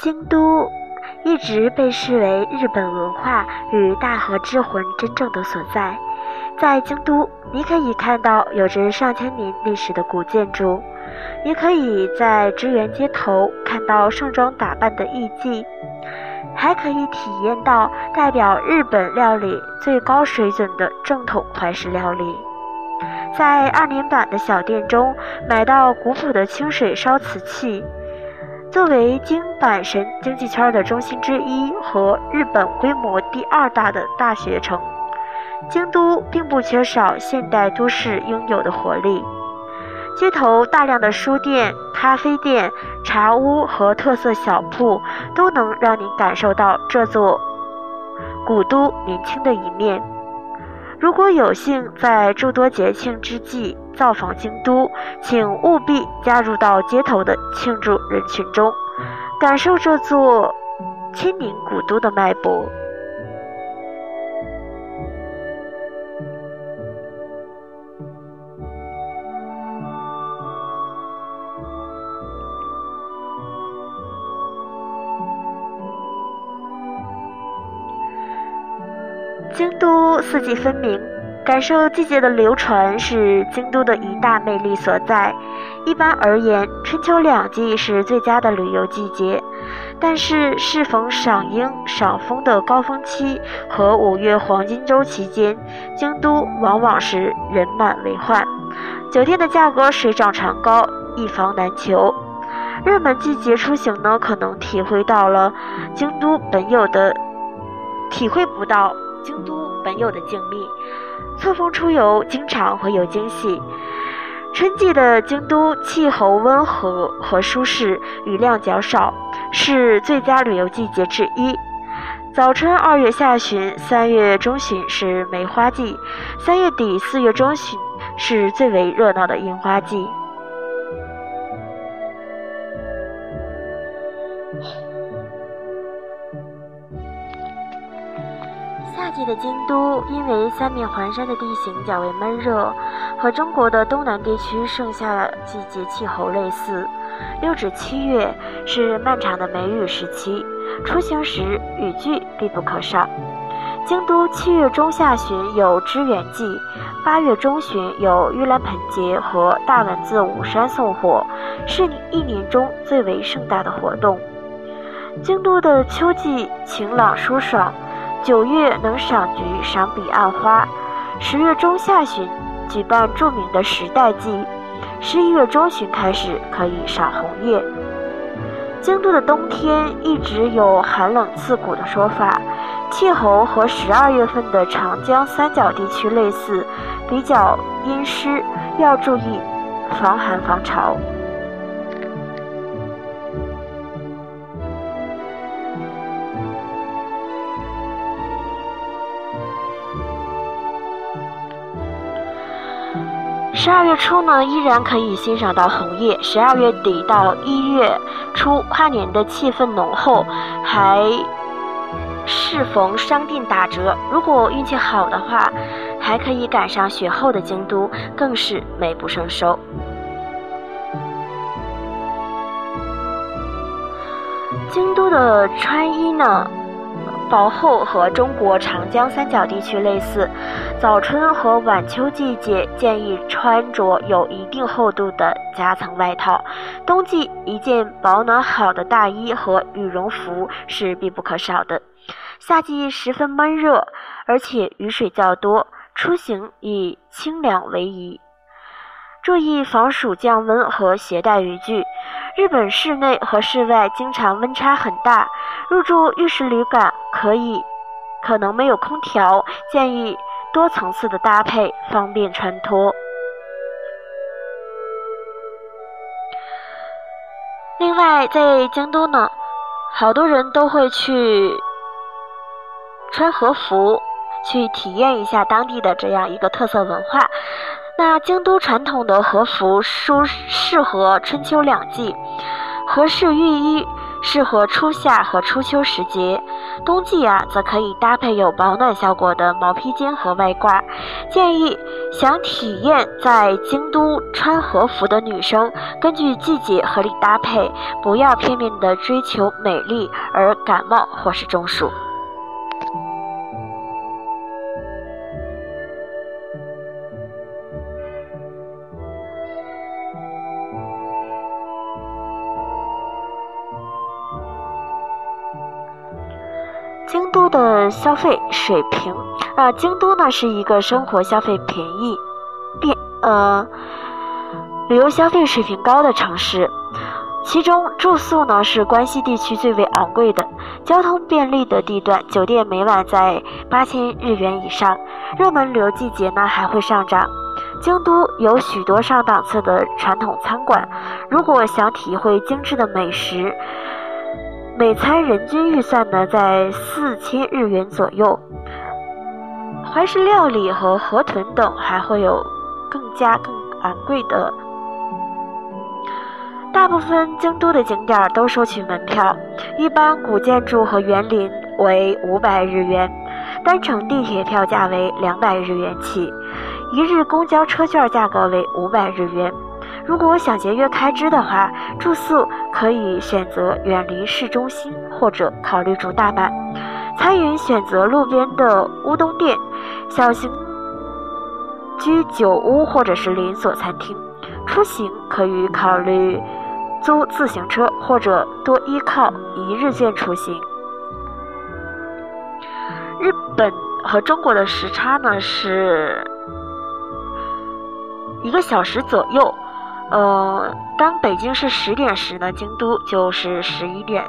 京都一直被视为日本文化与大和之魂真正的所在。在京都，你可以看到有着上千年历史的古建筑，也可以在支原街头看到盛装打扮的艺妓，还可以体验到代表日本料理最高水准的正统怀石料理。在二年坂的小店中买到古朴的清水烧瓷器。作为京阪神经济圈的中心之一和日本规模第二大的大学城。京都并不缺少现代都市应有的活力，街头大量的书店、咖啡店、茶屋和特色小铺，都能让您感受到这座古都年轻的一面。如果有幸在诸多节庆之际造访京都，请务必加入到街头的庆祝人群中，感受这座千年古都的脉搏。京都四季分明，感受季节的流传是京都的一大魅力所在。一般而言，春秋两季是最佳的旅游季节，但是适逢赏樱、赏枫的高峰期和五月黄金周期间，京都往往是人满为患，酒店的价格水涨船高，一房难求。热门季节出行呢，可能体会到了京都本有的，体会不到。京都本有的静谧，错峰出游经常会有惊喜。春季的京都气候温和和舒适，雨量较少，是最佳旅游季节之一。早春二月下旬、三月中旬是梅花季，三月底四月中旬是最为热闹的樱花季。的京都，因为三面环山的地形较为闷热，和中国的东南地区盛夏季节气候类似。六至七月是漫长的梅雨时期，出行时雨具必不可少。京都七月中下旬有支援祭，八月中旬有盂兰盆节和大文字五山送火，是一年中最为盛大的活动。京都的秋季晴朗舒爽。九月能赏菊、赏彼岸花，十月中下旬举办著名的时代祭，十一月中旬开始可以赏红叶。京都的冬天一直有寒冷刺骨的说法，气候和十二月份的长江三角地区类似，比较阴湿，要注意防寒防潮。十二月初呢，依然可以欣赏到红叶。十二月底到一月初，跨年的气氛浓厚，还适逢商店打折。如果运气好的话，还可以赶上雪后的京都，更是美不胜收。京都的穿衣呢？薄厚和中国长江三角地区类似，早春和晚秋季节建议穿着有一定厚度的夹层外套，冬季一件保暖好的大衣和羽绒服是必不可少的。夏季十分闷热，而且雨水较多，出行以清凉为宜。注意防暑降温和携带雨具。日本室内和室外经常温差很大，入住浴室旅馆可以可能没有空调，建议多层次的搭配，方便穿脱。另外，在京都呢，好多人都会去穿和服，去体验一下当地的这样一个特色文化。那京都传统的和服舒适合春秋两季，和式浴衣适合初夏和初秋时节。冬季啊，则可以搭配有保暖效果的毛披肩和外褂。建议想体验在京都穿和服的女生，根据季节合理搭配，不要片面的追求美丽而感冒或是中暑。消费水平啊，京都呢是一个生活消费便宜、便呃旅游消费水平高的城市，其中住宿呢是关西地区最为昂贵的。交通便利的地段，酒店每晚在八千日元以上，热门旅游季节呢还会上涨。京都有许多上档次的传统餐馆，如果想体会精致的美食。每餐人均预算呢在四千日元左右，怀石料理和河豚等还会有更加更昂贵的。大部分京都的景点都收取门票，一般古建筑和园林为五百日元，单程地铁票价为两百日元起，一日公交车券价格为五百日元。如果想节约开支的话，住宿可以选择远离市中心，或者考虑住大阪。餐饮选择路边的乌冬店、小型居酒屋或者是连锁餐厅。出行可以考虑租自行车，或者多依靠一日券出行。日本和中国的时差呢是一个小时左右。呃，当北京是十点时呢，京都就是十一点。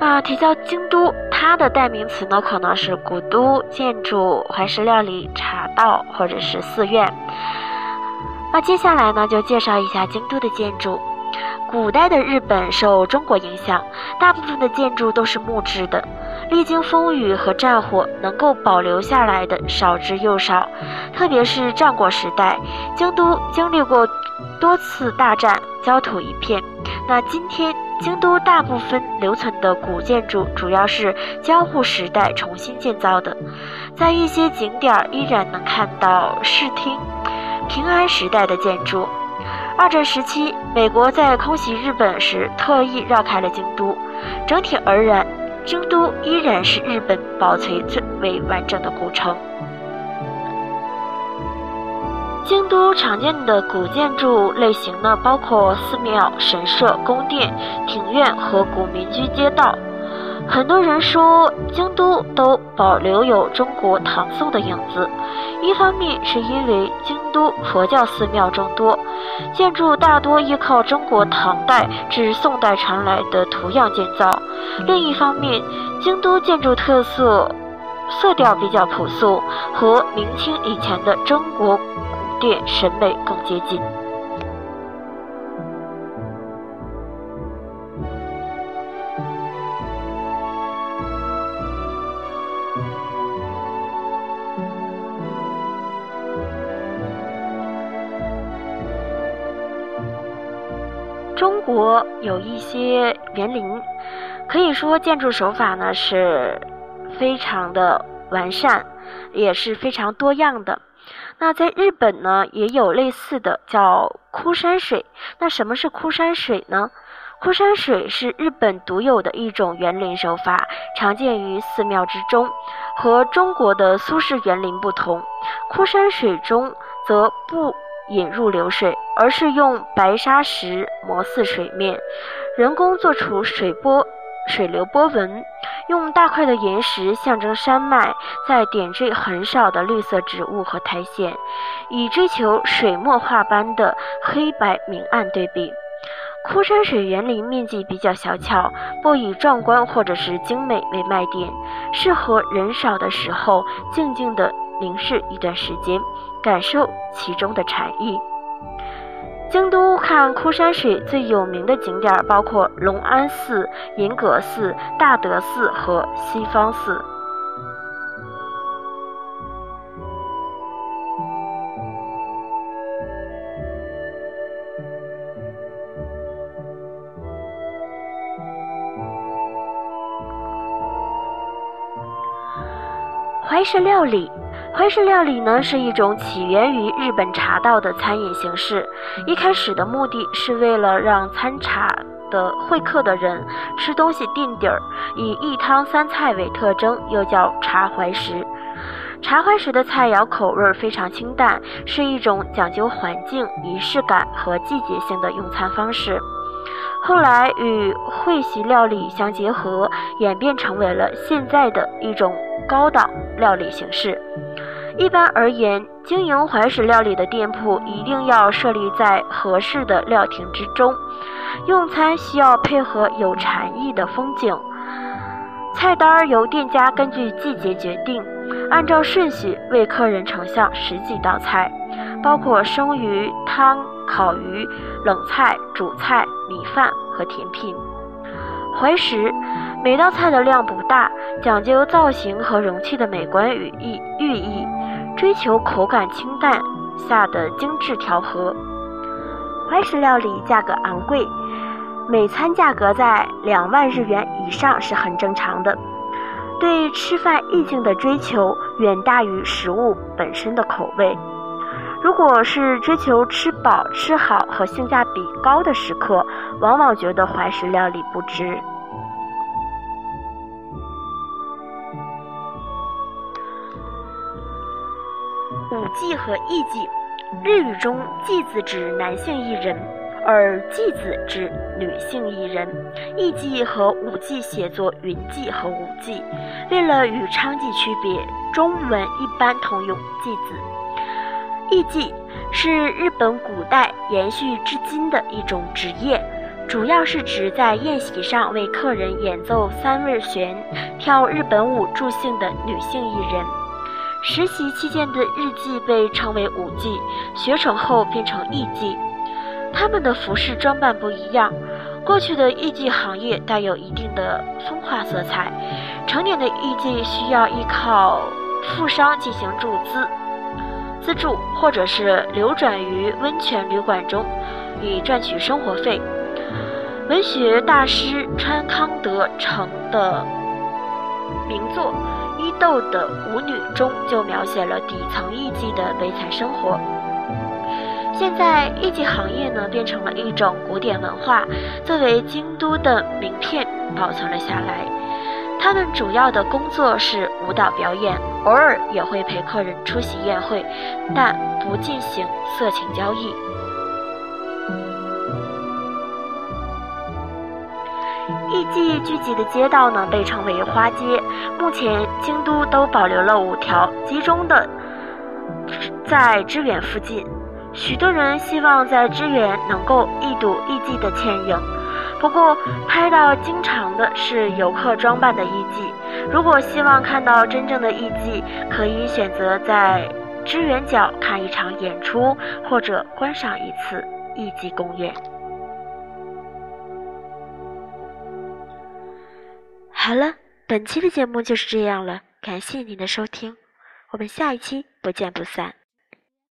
啊，提到京都，它的代名词呢可能是古都建筑、怀石料理、茶道或者是寺院。那接下来呢，就介绍一下京都的建筑。古代的日本受中国影响，大部分的建筑都是木质的。历经风雨和战火，能够保留下来的少之又少。特别是战国时代，京都经历过多次大战，焦土一片。那今天，京都大部分留存的古建筑，主要是江户时代重新建造的。在一些景点依然能看到视听平安时代的建筑。二战时期，美国在空袭日本时，特意绕开了京都。整体而言，京都依然是日本保存最为完整的古城。京都常见的古建筑类型呢，包括寺庙、神社、宫殿、庭院和古民居街道。很多人说京都都保留有中国唐宋的影子，一方面是因为京都佛教寺庙众多，建筑大多依靠中国唐代至宋代传来的图样建造；另一方面，京都建筑特色色调比较朴素，和明清以前的中国古殿审美更接近。国有一些园林，可以说建筑手法呢是非常的完善，也是非常多样的。那在日本呢也有类似的叫枯山水。那什么是枯山水呢？枯山水是日本独有的一种园林手法，常见于寺庙之中。和中国的苏式园林不同，枯山水中则不。引入流水，而是用白砂石磨似水面，人工做出水波、水流波纹，用大块的岩石象征山脉，再点缀很少的绿色植物和苔藓，以追求水墨画般的黑白明暗对比。枯山水园林面积比较小巧，不以壮观或者是精美为卖点，适合人少的时候静静的凝视一段时间感受其中的禅意。京都看枯山水最有名的景点包括隆安寺银阁寺大德寺和西方寺。怀石料理怀石料理呢是一种起源于日本茶道的餐饮形式。一开始的目的是为了让参茶的会客的人吃东西垫底儿，以一汤三菜为特征，又叫茶怀石。茶怀石的菜肴口味非常清淡，是一种讲究环境、仪式感和季节性的用餐方式。后来与会席料理相结合，演变成为了现在的一种高档料理形式。一般而言，经营怀石料理的店铺一定要设立在合适的料亭之中，用餐需要配合有禅意的风景。菜单由店家根据季节决定，按照顺序为客人呈上十几道菜，包括生鱼汤。烤鱼、冷菜、主菜、米饭和甜品。怀石每道菜的量不大，讲究造型和容器的美观与意寓意，追求口感清淡下的精致调和。怀石料理价格昂贵，每餐价格在两万日元以上是很正常的。对吃饭意境的追求远大于食物本身的口味。如果是追求吃饱吃好和性价比高的食客，往往觉得怀石料理不值。舞伎和艺伎，日语中伎字指男性艺人，而伎字指女性艺人。艺伎和舞伎写作云伎和舞伎，为了与娼妓区别，中文一般通用伎字。艺伎是日本古代延续至今的一种职业，主要是指在宴席上为客人演奏三味弦、跳日本舞助兴的女性艺人。实习期间的日记被称为舞记，学成后变成艺记。他们的服饰装扮不一样。过去的艺伎行业带有一定的风化色彩，成年的艺伎需要依靠富商进行注资。资助，或者是流转于温泉旅馆中，以赚取生活费。文学大师川康德成的名作《伊豆的舞女》中就描写了底层艺妓的悲惨生活。现在，艺妓行业呢变成了一种古典文化，作为京都的名片保存了下来。他们主要的工作是舞蹈表演，偶尔也会陪客人出席宴会，但不进行色情交易。艺伎聚集的街道呢，被称为花街。目前，京都都保留了五条，集中的在支原附近。许多人希望在支原能够一睹艺伎的倩影。不过，拍到经常的是游客装扮的艺伎。如果希望看到真正的艺伎，可以选择在支援角看一场演出，或者观赏一次艺伎公演。好了，本期的节目就是这样了，感谢您的收听，我们下一期不见不散。